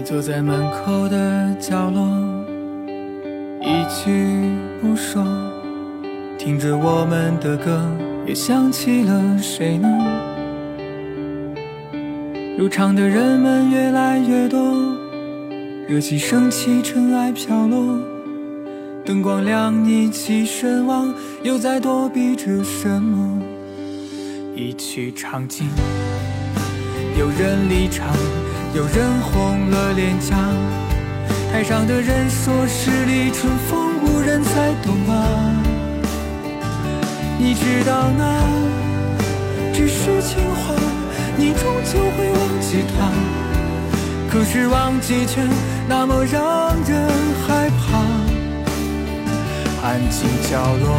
你坐在门口的角落，一句不说，听着我们的歌，又想起了谁呢？入场的人们越来越多，热气升起，尘埃飘落，灯光亮，一起神往，又在躲避着什么？一曲唱尽，有人离场。有人红了脸颊，台上的人说十里春风无人再懂啊。你知道那只是情话，你终究会忘记他。可是忘记却那么让人害怕。安静角落，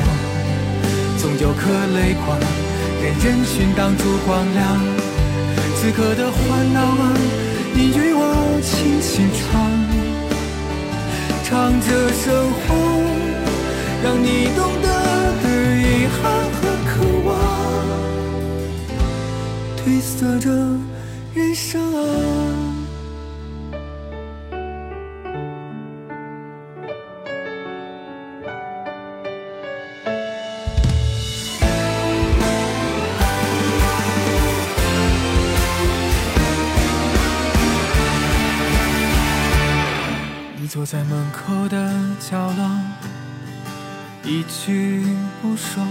总有颗泪光，任人群挡住光亮。此刻的欢闹啊。你与我轻轻唱，唱着生活，让你懂得的遗憾和渴望，褪色着人生啊。角落，一句不说，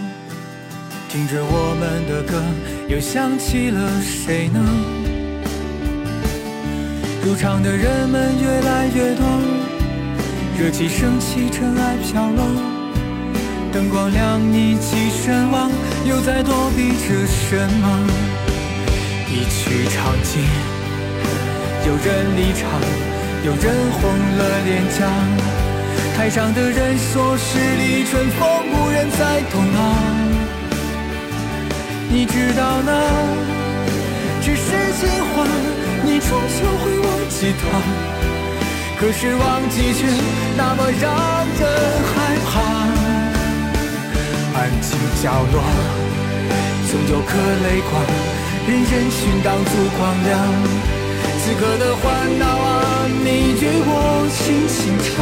听着我们的歌，又想起了谁呢？入场的人们越来越多，热气升起，尘埃飘落，灯光亮，一起神往，又在躲避着什么？一曲唱尽，有人离场。有人红了脸颊，台上的人说十里春风无人再懂啊。你知道那只是情话，你终究会忘记他。可是忘记却那么让人害怕。安静角落，总有颗泪光，任人群挡住光亮。此刻的欢闹啊，你与我轻轻唱，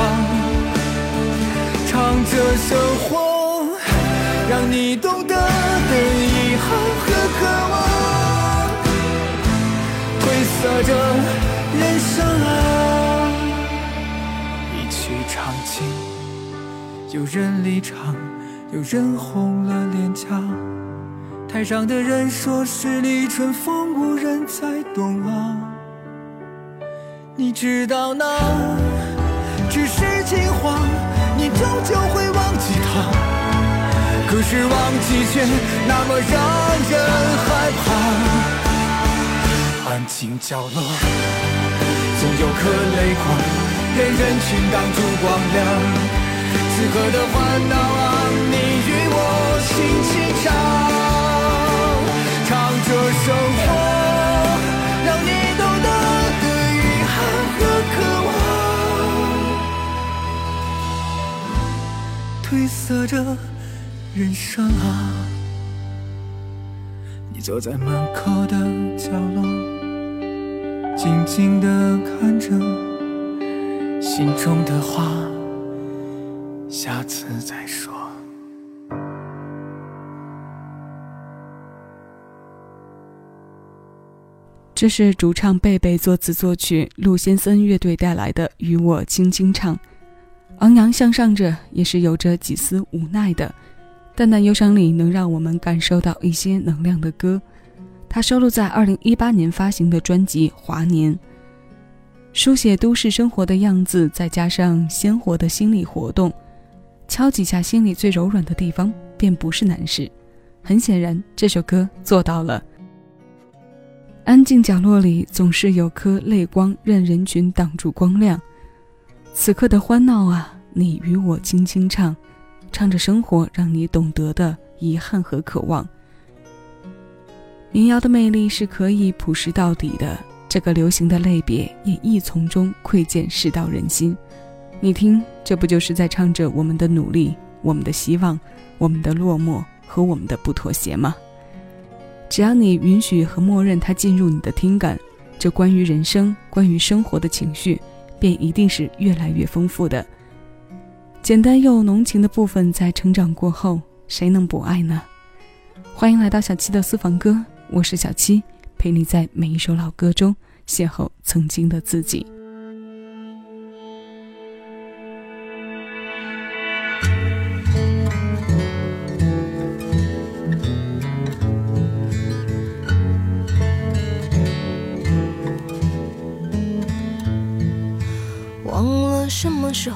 生活，让你懂得的遗憾和渴望，褪色着人生啊。一曲唱尽，有人离场，有人红了脸颊，台上的人说十里春风无人再懂啊。你知道那只是情话，终究会忘记他。可是忘记却那么让人害怕。安静角落，总有颗泪光，被人群挡住光亮。此刻的欢闹啊，你与我轻轻唱，唱着生活，褪色着人生啊！你坐在门口的角落，静静的看着，心中的话，下次再说。这是主唱贝贝作词作曲，陆先森乐队带来的《与我轻轻唱》。昂扬向上着，也是有着几丝无奈的，淡淡忧伤里能让我们感受到一些能量的歌。它收录在二零一八年发行的专辑《华年》。书写都市生活的样子，再加上鲜活的心理活动，敲几下心里最柔软的地方，便不是难事。很显然，这首歌做到了。安静角落里总是有颗泪光，任人群挡住光亮。此刻的欢闹啊，你与我轻轻唱，唱着生活让你懂得的遗憾和渴望。民谣的魅力是可以朴实到底的，这个流行的类别也亦从中窥见世道人心。你听，这不就是在唱着我们的努力、我们的希望、我们的落寞和我们的不妥协吗？只要你允许和默认它进入你的听感，这关于人生、关于生活的情绪，便一定是越来越丰富的。简单又浓情的部分，在成长过后，谁能不爱呢？欢迎来到小七的私房歌，我是小七，陪你在每一首老歌中邂逅曾经的自己。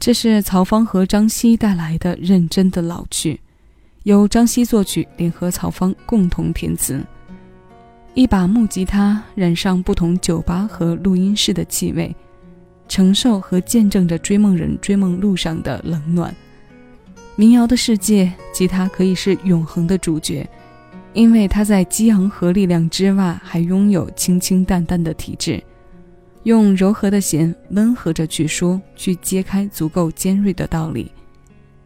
这是曹芳和张希带来的《认真的老去》，由张希作曲，联合曹芳共同填词。一把木吉他，染上不同酒吧和录音室的气味，承受和见证着追梦人追梦路上的冷暖。民谣的世界，吉他可以是永恒的主角，因为它在激昂和力量之外，还拥有清清淡淡的体质，用柔和的弦温和着去说，去揭开足够尖锐的道理，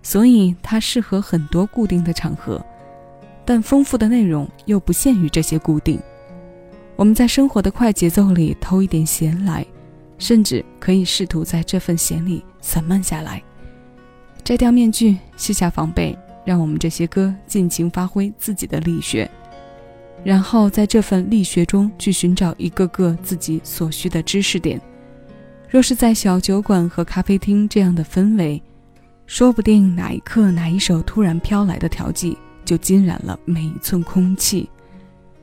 所以它适合很多固定的场合，但丰富的内容又不限于这些固定。我们在生活的快节奏里偷一点闲来，甚至可以试图在这份闲里散漫下来，摘掉面具，卸下防备。让我们这些歌尽情发挥自己的力学，然后在这份力学中去寻找一个个自己所需的知识点。若是在小酒馆和咖啡厅这样的氛围，说不定哪一刻哪一首突然飘来的调剂就浸染了每一寸空气，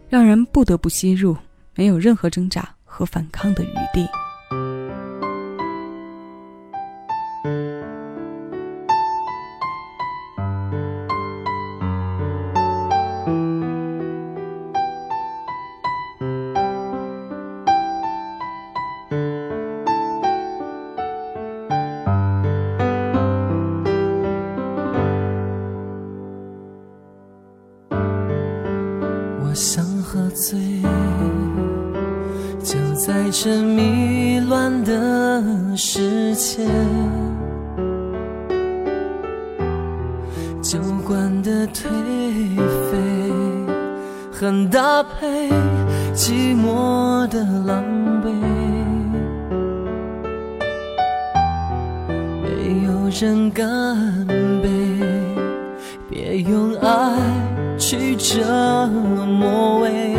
让人不得不吸入，没有任何挣扎和反抗的余地。我想喝醉，就在这迷乱的世界，酒馆的颓废很搭配寂寞的狼狈，没有人干杯，别用爱去折磨味。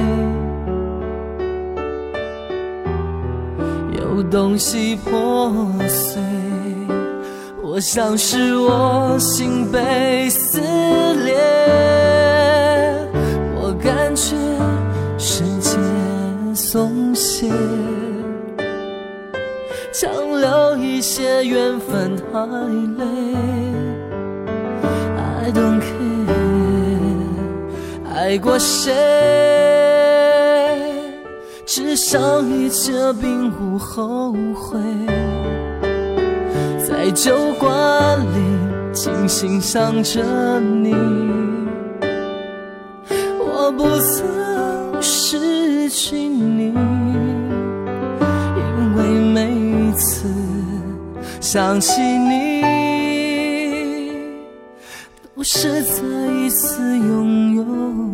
东西破碎，我想是我心被撕裂。我感觉世界松懈，强留一些缘分太累。爱过谁？至少一切并不后悔，在酒馆里轻欣赏着你，我不曾失去你，因为每一次想起你，都是再一次拥有。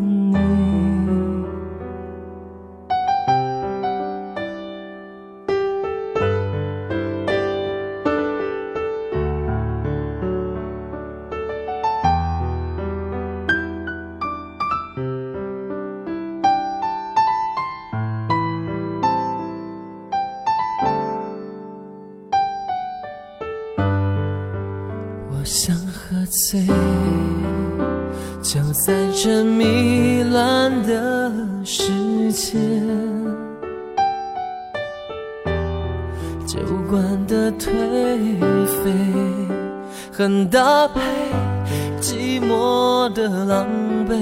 就在这迷乱的世界。酒馆的颓废，很搭配寂寞的狼狈。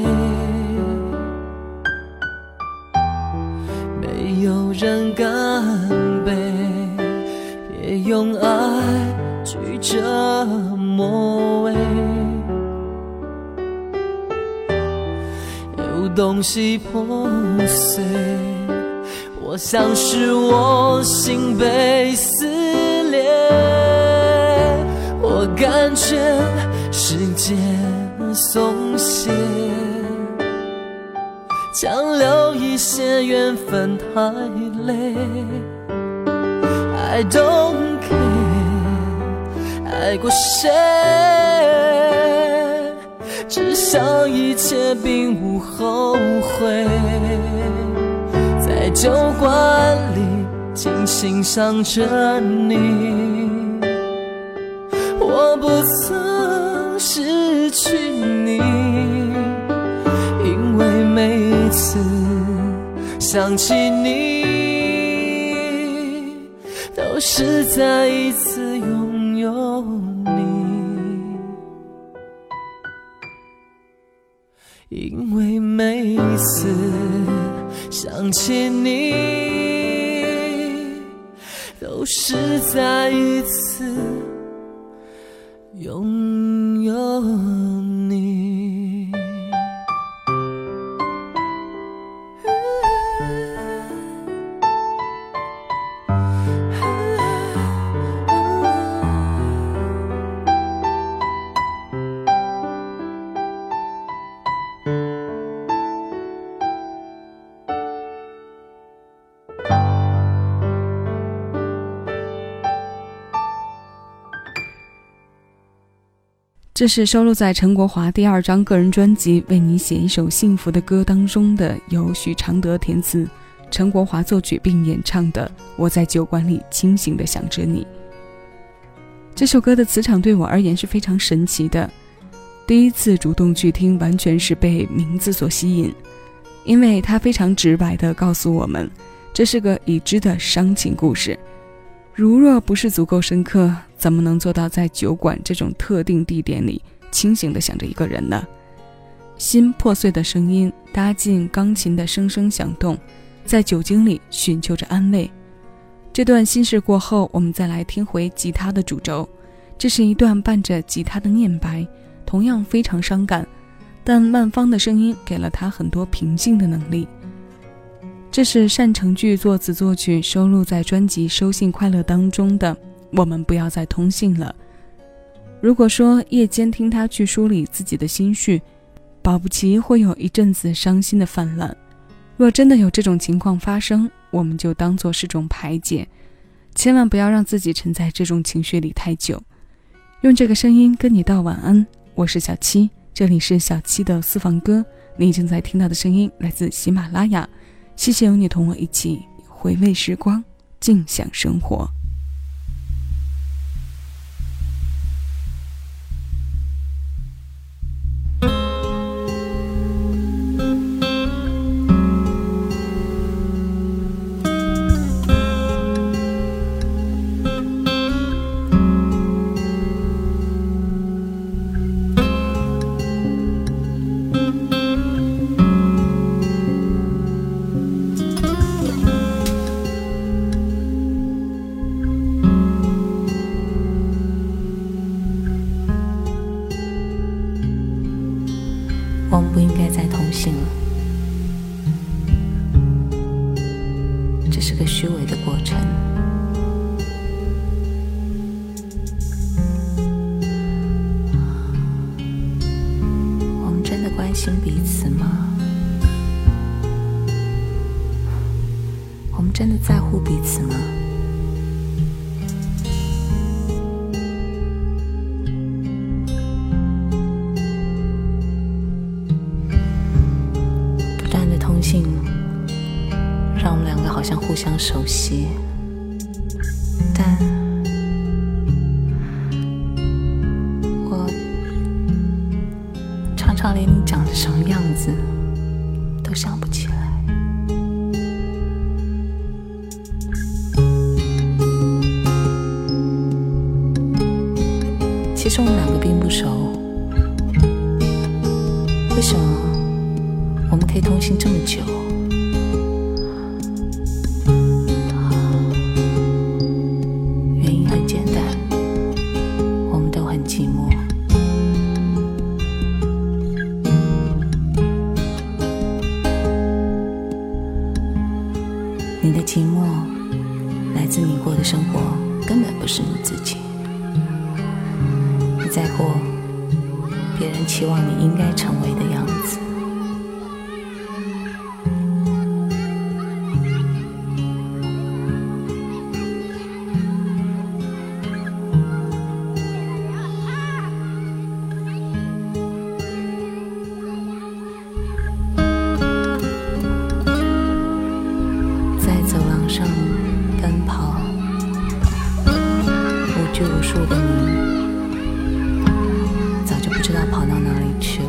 没有人干杯，别用爱去折磨东西破碎，我想是我心被撕裂。我感觉时间松懈，强留一些缘分太累。I don't care，爱过谁？至少一切并无后悔，在酒馆里静欣赏着你，我不曾失去你，因为每一次想起你，都是再一次拥有。因为每次想起你，都是再一次拥有。这是收录在陈国华第二张个人专辑《为你写一首幸福的歌》当中的，由许常德填词，陈国华作曲并演唱的《我在酒馆里清醒地想着你》。这首歌的磁场对我而言是非常神奇的，第一次主动去听，完全是被名字所吸引，因为它非常直白地告诉我们，这是个已知的伤情故事。如若不是足够深刻，怎么能做到在酒馆这种特定地点里清醒地想着一个人呢？心破碎的声音搭进钢琴的声声响动，在酒精里寻求着安慰。这段心事过后，我们再来听回吉他的主轴，这是一段伴着吉他的念白，同样非常伤感，但万芳的声音给了他很多平静的能力。这是单成剧作词作曲，收录在专辑《收信快乐》当中的。我们不要再通信了。如果说夜间听他去梳理自己的心绪，保不齐会有一阵子伤心的泛滥。若真的有这种情况发生，我们就当做是种排解，千万不要让自己沉在这种情绪里太久。用这个声音跟你道晚安，我是小七，这里是小七的私房歌。你正在听到的声音来自喜马拉雅。谢谢有你同我一起回味时光，静享生活。怎么？不断的通信，让我们两个好像互相熟悉。通信这么久？无拘无束的你。不知道跑到哪里去了。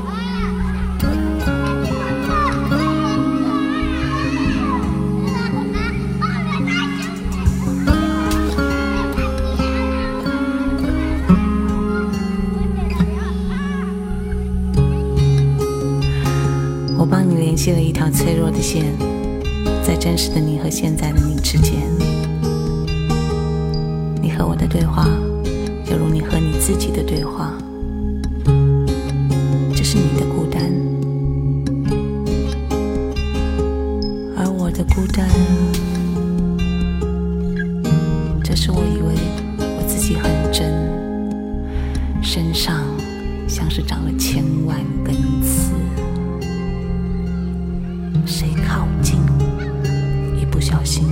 我帮你联系了一条脆弱的线，在真实的你和现在的你之间。你和我的对话，假如你和你自己的对话这是你的孤单。而我的孤单这是我以为我自己很真身上像是长了千万根刺谁靠近一不小心